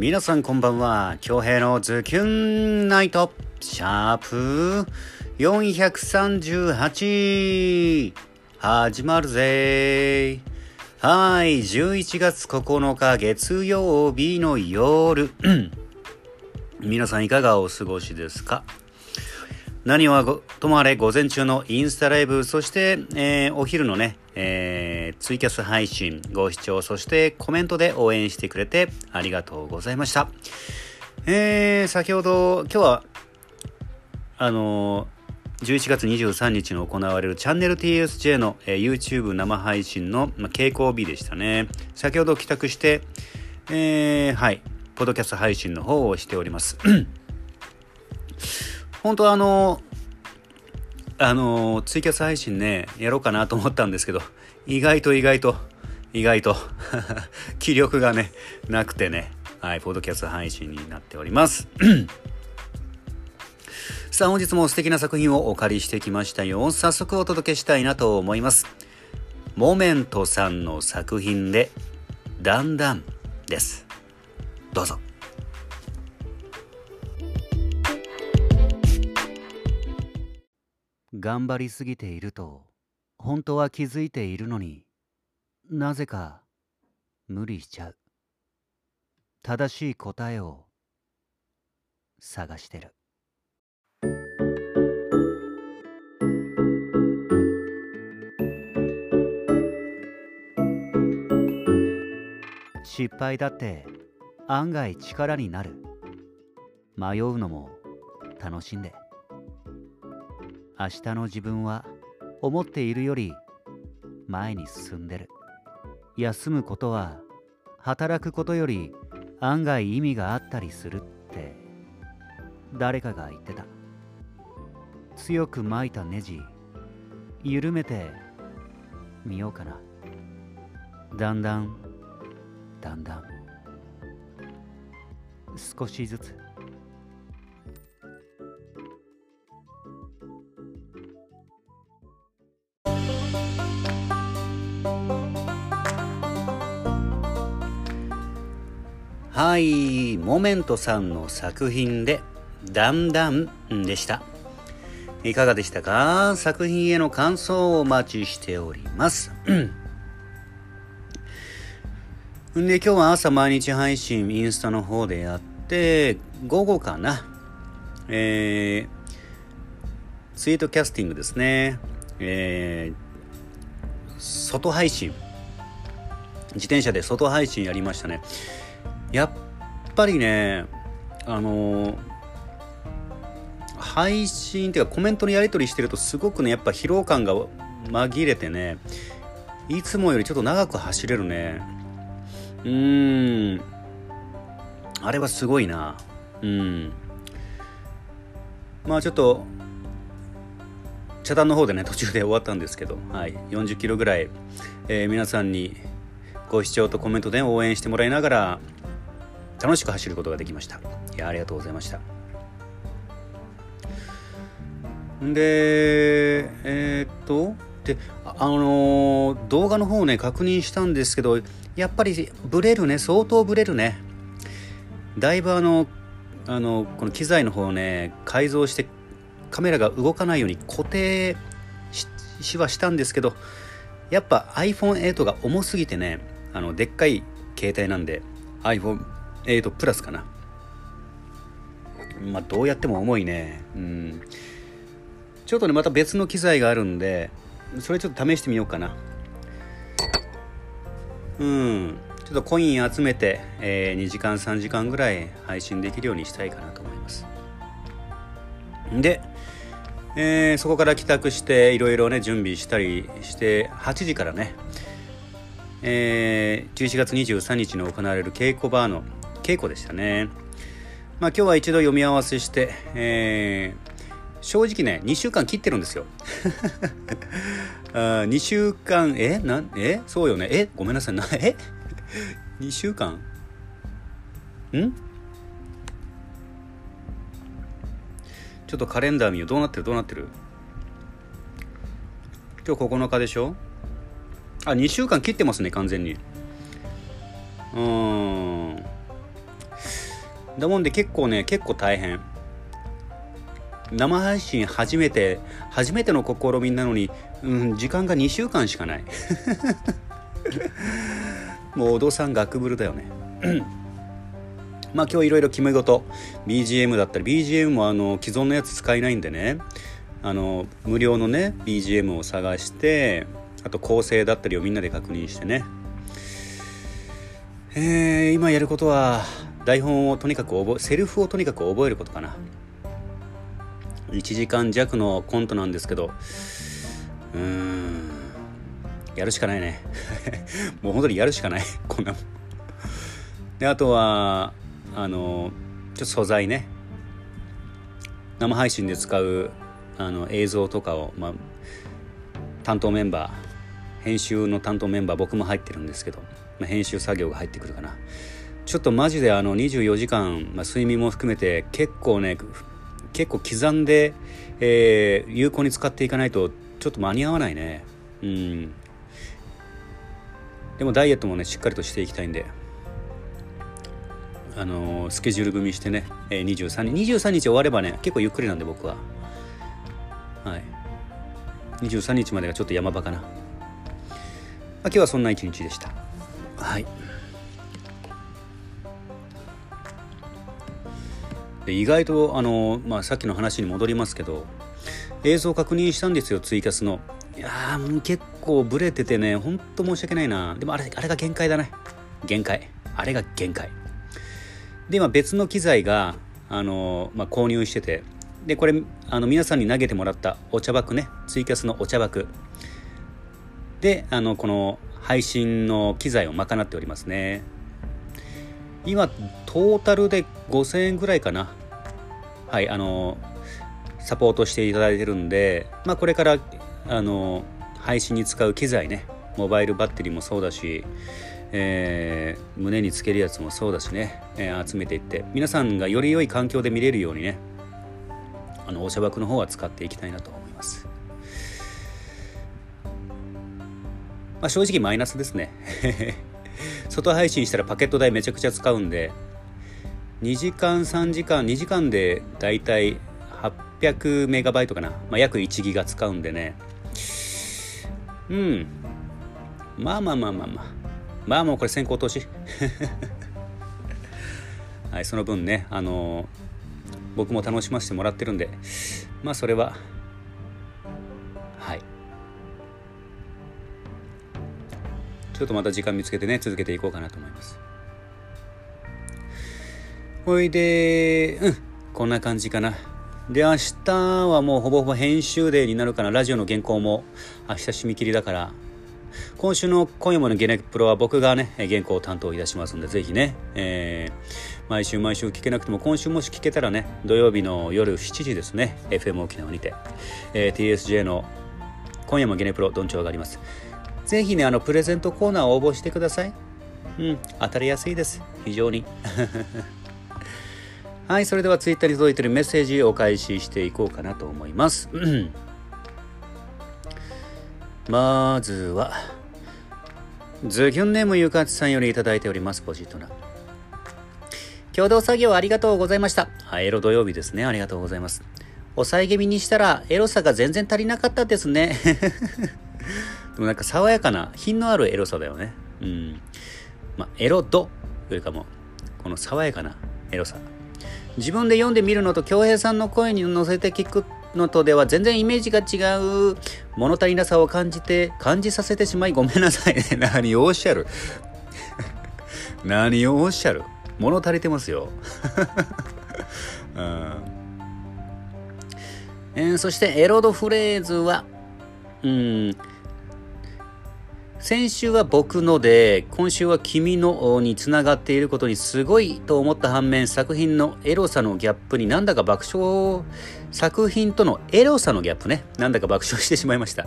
皆さんこんばんは。京平のズキュンナイト、シャープ438、始まるぜ。はい、11月9日月曜日の夜。皆さんいかがお過ごしですか？何はともあれ午前中のインスタライブ、そして、えー、お昼のね、えー、ツイキャス配信、ご視聴、そしてコメントで応援してくれてありがとうございました。えー、先ほど、今日は、あのー、11月23日に行われるチャンネル TSJ の、えー、YouTube 生配信の、まあ、傾向日でしたね。先ほど帰宅して、えー、はい、ポッドキャスト配信の方をしております。本当はあのあのツイキャス配信ねやろうかなと思ったんですけど意外と意外と意外と 気力がねなくてねはいポッドキャスト配信になっております。さあ本日も素敵な作品をお借りしてきましたよ。早速お届けしたいなと思います。モメントさんの作品でだんだんです。どうぞ。頑張りすぎていると本当は気づいているのになぜか無理しちゃう。正しい答えを探してる。失敗だって案外力になる。迷うのも楽しんで。明日の自分は思っているより前に進んでる。休むことは働くことより案外意味があったりするって誰かが言ってた。強く巻いたネジ緩めてみようかな。だんだんだんだん。少しずつ。はい、モメントさんの作品で、だんだんでした。いかがでしたか？作品への感想をお待ちしております。ん で、今日は朝毎日配信、インスタの方でやって、午後かな。えー、ツイートキャスティングですね。えー、外配信。自転車で外配信やりましたね。やっぱりねあの配信っていうかコメントのやり取りしてるとすごくねやっぱ疲労感が紛れてねいつもよりちょっと長く走れるね。うーん。あれはすごいな。うん。まあちょっと茶壇の方でね途中で終わったんですけど、はい、40キロぐらい、えー、皆さんにご視聴とコメントで応援してもらいながら楽しく走ることができました。いやありがとうございました。でえー、っとであのー、動画の方ね確認したんですけどやっぱりブレるね相当ブレるね。だいぶあのあのこの機材の方をね改造してカメラが動かないように固定しはしたんですけどやっぱ iPhone8 が重すぎてねあのでっかい携帯なんで iPhone えーと、プラスかな。まあ、どうやっても重いね。うん。ちょっとね、また別の機材があるんで、それちょっと試してみようかな。うん。ちょっとコイン集めて、えー、2時間、3時間ぐらい配信できるようにしたいかなと思います。で、えー、そこから帰宅していろいろね準備したりして8時からね、えー、11月23日に行われる稽古バーの稽古でしたね。まあ今日は一度読み合わせして、えー、正直ね、2週間切ってるんですよ。あ2週間、えなえそうよね。えごめんなさい。なえ ?2 週間？ん？ちょっとカレンダー見よう。どうなってる？どうなってる？今日9日でしょ？あ、2週間切ってますね、完全に。うん。だもんで結構ね結構大変。生配信初めて初めての試みなのに、うん、時間が2週間しかない。もうお父さんガクブルだよね。まあ今日いろいろ決め事。BGM だったり BGM もあの既存のやつ使えないんでね。あの無料のね BGM を探してあと構成だったりをみんなで確認してね。えー、今やることは台本をとにかく覚えセルフをとにかく覚えることかな。1時間弱のコントなんですけどうーんやるしかないね。もう本当にやるしかない。こんなもん。であとはあのちょっと素材ね。生配信で使うあの映像とかを、まあ、担当メンバー編集の担当メンバー僕も入ってるんですけど、まあ、編集作業が入ってくるかな。ちょっとマジであの24時間、まあ、睡眠も含めて結構ね結構刻んで、えー、有効に使っていかないとちょっと間に合わないね。うん。でもダイエットもねしっかりとしていきたいんで。あのー、スケジュール組みしてね、えー、23日23日終わればね結構ゆっくりなんで僕は。はい。23日までがちょっと山場かな、まあ、今日はそんな一日でした。はい。で意外とあの、まあ、さっきの話に戻りますけど映像確認したんですよツイキャスの。いやもう結構ブレててねほんと申し訳ないな。でもあれあれが限界だね。限界。あれが限界。で今別の機材があの、まあ、購入してて。でこれあの皆さんに投げてもらったお茶箱ね。ツイキャスのお茶箱。であのこの配信の機材を賄っておりますね。今トータルで5000円ぐらいかなはいあのサポートしていただいてるんでまあこれからあの配信に使う機材ねモバイルバッテリーもそうだし、えー、胸につけるやつもそうだしね、えー、集めていって皆さんがより良い環境で見れるようにねあのお茶箱の方は使っていきたいなと思います。まあ、正直マイナスですね外配信したらパケット代めちゃくちゃ使うんで2時間3時間2時間でだいたい800メガバイトかな、まあ、約1ギガ使うんでね。うん。まあまあまあまあまあ。まあもうこれ先行投資。はいその分ねあのー、僕も楽しませてもらってるんで。まあそれはちょっとまた時間見つけてね続けていこうかなと思います。ほいでうんこんな感じかな。で明日はもうほぼほぼ編集デーになるかな。ラジオの原稿も明日締め切りだから。今週の今夜ものゲネプロは僕がね原稿を担当いたしますのでぜひね、えー、毎週毎週聞けなくても今週もし聞けたらね土曜日の夜7時ですね FM 沖縄にて、えー、TSJ の今夜もゲネプロどんちょうがあります。ぜひね、あの、プレゼントコーナーを応募してください。うん、当たりやすいです。非常に。はい、それではツイッターに届いているメッセージをお返ししていこうかなと思います。まずは、ズキュンネームゆかちさんよりいただいております、ポジトな。共同作業ありがとうございました。はい、エロ土曜日ですね。ありがとうございます。抑え気味にしたらエロさが全然足りなかったですね。でもなんか爽やかな品のあるエロさだよね。うん。まあエロ度というかもこの爽やかなエロさ。自分で読んでみるのと恭平さんの声に乗せて聞くのとでは全然イメージが違う物足りなさを感じて感じさせてしまいごめんなさいね。何をおっしゃる？何をおっしゃる？物足りてますよ、うん。えー、そしてエロドフレーズはうん。先週は僕ので、今週は君のにつながっていることにすごいと思った反面、作品のエロさのギャップになんだか爆笑、作品とのエロさのギャップね、なんだか爆笑してしまいました。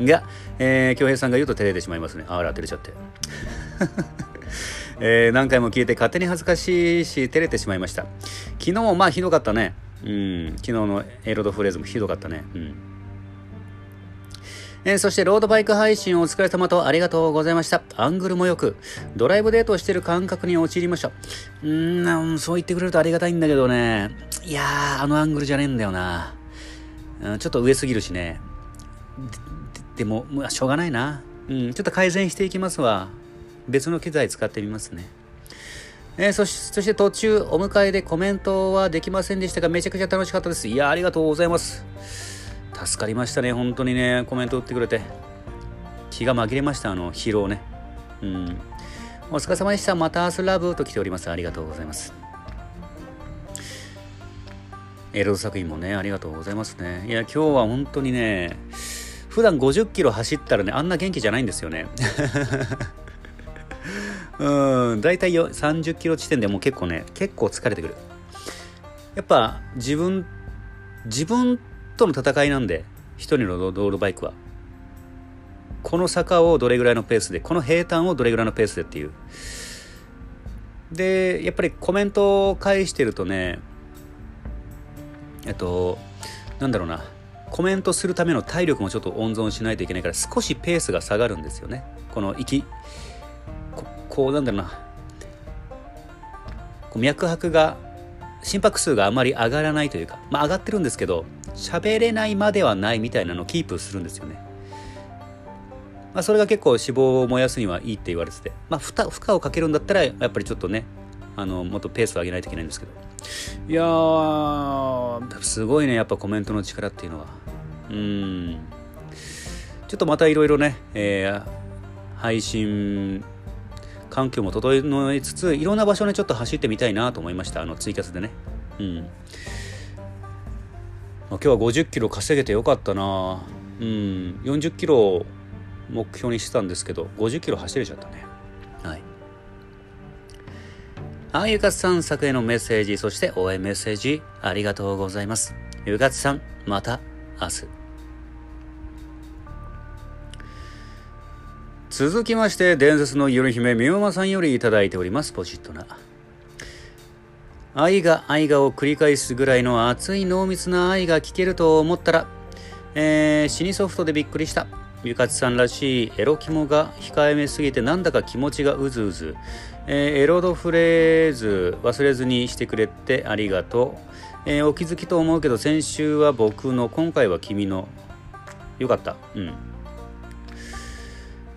が、えー、京平さんが言うと照れてしまいますね。あら、照れちゃって。えー、何回も聞いて勝手に恥ずかしいし、照れてしまいました。昨日もまあひどかったね。うん、昨日のエロドフレーズもひどかったね。うん。えー、そしてロードバイク配信お疲れ様とありがとうございました。アングルもよく、ドライブデートをしてる感覚に陥りました。うーん、そう言ってくれるとありがたいんだけどね。いやー、あのアングルじゃねえんだよな。うん、ちょっと上すぎるしね。でも、まあ、しょうがないな。うん、ちょっと改善していきますわ。別の機材使ってみますね。えー、そしそして途中お迎えでコメントはできませんでしたがめちゃくちゃ楽しかったです。いやありがとうございます。助かりましたね、本当にね、コメント打ってくれて。気が紛れました、あの、疲労ね。うん。お疲れ様でした。また明日ラブと来ております。ありがとうございます。エロ作品もね、ありがとうございますね。いや、今日は本当にね、普段50キロ走ったらね、あんな元気じゃないんですよね。うん、だいたい30キロ地点でもう結構ね、結構疲れてくる。やっぱ自分、自分との戦いなんで、一人のロードバイクは。この坂をどれぐらいのペースで、この平坦をどれぐらいのペースでっていう。で、やっぱりコメントを返してるとね、えっと、なんだろうな、コメントするための体力もちょっと温存しないといけないから、少しペースが下がるんですよね。この息、ここうなんだろうな、脈拍が、心拍数があまり上がらないというか、まあ上がってるんですけど、喋れないまではないみたいなのをキープするんですよね。まあ、それが結構脂肪を燃やすにはいいって言われてて、まあ、負負荷をかけるんだったらやっぱりちょっとねあのもっとペースを上げないといけないんですけど。いやーすごいねやっぱコメントの力っていうのは。うん。ちょっとまたいろいろね、えー、配信環境も整えつついろんな場所にちょっと走ってみたいなと思いました。あのツイキャスでね。うん。ま今日は50キロ稼げてよかったな。うん。40キロ目標にしてたんですけど50キロ走れちゃったね。はい。あゆかつさん作へのメッセージそして応援メッセージありがとうございます。ゆかつさんまた明日。続きまして伝説の夜姫みおまさんよりいいておりますポチッとな愛が愛がを繰り返すぐらいの熱い濃密な愛が聞けると思ったら、えー、死にソフトでびっくりした。ゆかちさんらしいエロ肝が控えめすぎてなんだか気持ちがうずうず。えー、エロドフレーズ忘れずにしてくれてありがとう。えー、お気づきと思うけど先週は僕の、今回は君の。よかった。うん。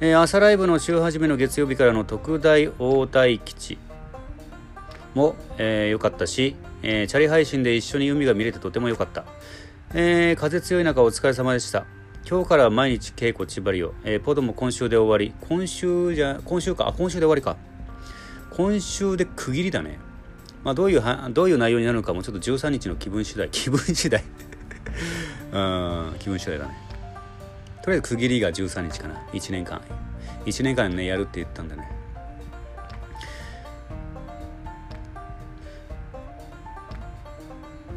えー、朝ライブの週始めの月曜日からの特大大大吉も良、えー、かったし、えー、チャリ配信で一緒に海が見れてとても良かった、えー、風強い中お疲れ様でした。今日から毎日稽古千張りを、えー、ポドも今週で終わり。今週じゃ今週かあ今週で終わりか。今週で区切りだね。まあどういうはどういう内容になるのかもちょっと13日の気分次第気分次第。うん気分次第だね。とりあえず区切りが13日かな。1年間。1年間ねやるって言ったんだね。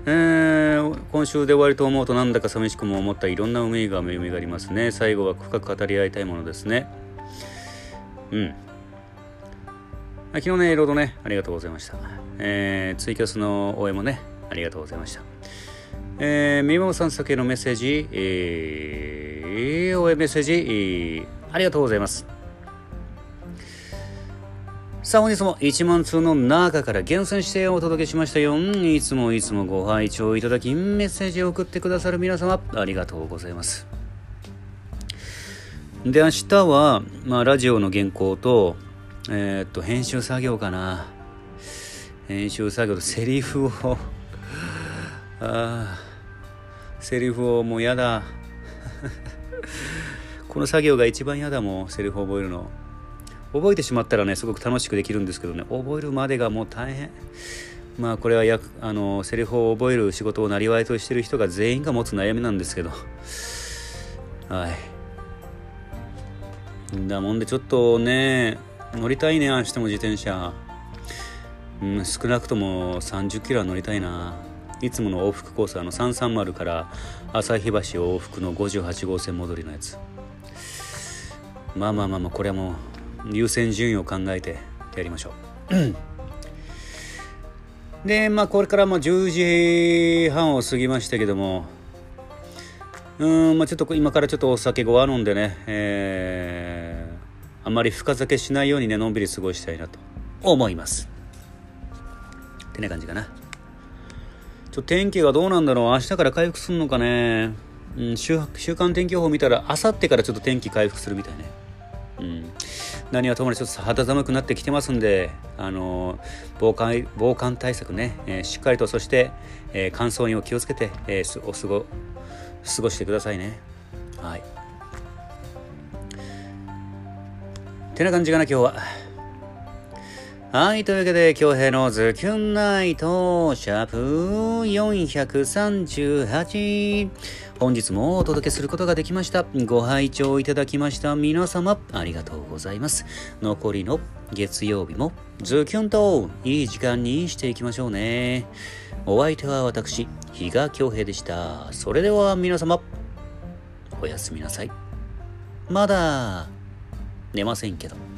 えー、今週で終わりと思うとなんだか寂しくも思ったいろんな思いが蘇りますね。最後は深く語り合いたいものですね。うん。昨日ねいろいろねありがとうございました、えー、ツイキャスの応援もねありがとうございました。えー、みもさん先へのメッセージ、えー、応援メッセージ、ありがとうございますさあ本日も1万通の中から厳選してお届けしましたよ。いつもいつもご拝聴いただき、メッセージを送ってくださる皆様、ありがとうございます。で、明日は、まあ、ラジオの原稿と、えー、っと、編集作業かな。編集作業とセリフを あ、セリフをもうやだ。この作業が一番嫌だもん、セリフを覚えるの。覚えてしまったらねすごく楽しくできるんですけどね。覚えるまでがもう大変。まあこれはやあのセリフを覚える仕事をなりわいとしてる人が全員が持つ悩みなんですけど。はい。だもんでちょっとね乗りたいね明日も自転車、うん、少なくとも30キロは乗りたいな。いつもの往復コースあの330から旭橋往復の58号線戻りのやつ。まあまあまあまあこれはもう優先順位を考えてやりましょうでまあこれからも10時半を過ぎましたけどもうん、まあ、ちょっと今からちょっとお酒ごわ飲んでね、えー、あまり深酒しないようにね、のんびり過ごしたいなと思います。ってな感じかな。ちょ天気がどうなんだろう明日から回復するのかね。うん、週週間天気予報見たら、あさってからちょっと天気回復するみたいね。何はともにちょっと肌寒くなってきてますんで、あの防寒防寒対策ね、えー、しっかりとそして、えー、乾燥にも気をつけて、えー、お過ご過ごしてくださいね。はい。てな感じかな今日は。はい。というわけで、京平のズキュンナイト、シャープ438。本日もお届けすることができました。ご拝聴いただきました皆様、ありがとうございます。残りの月曜日もズキュンといい時間にしていきましょうね。お相手は私、比嘉京平でした。それでは皆様、おやすみなさい。まだ寝ませんけど。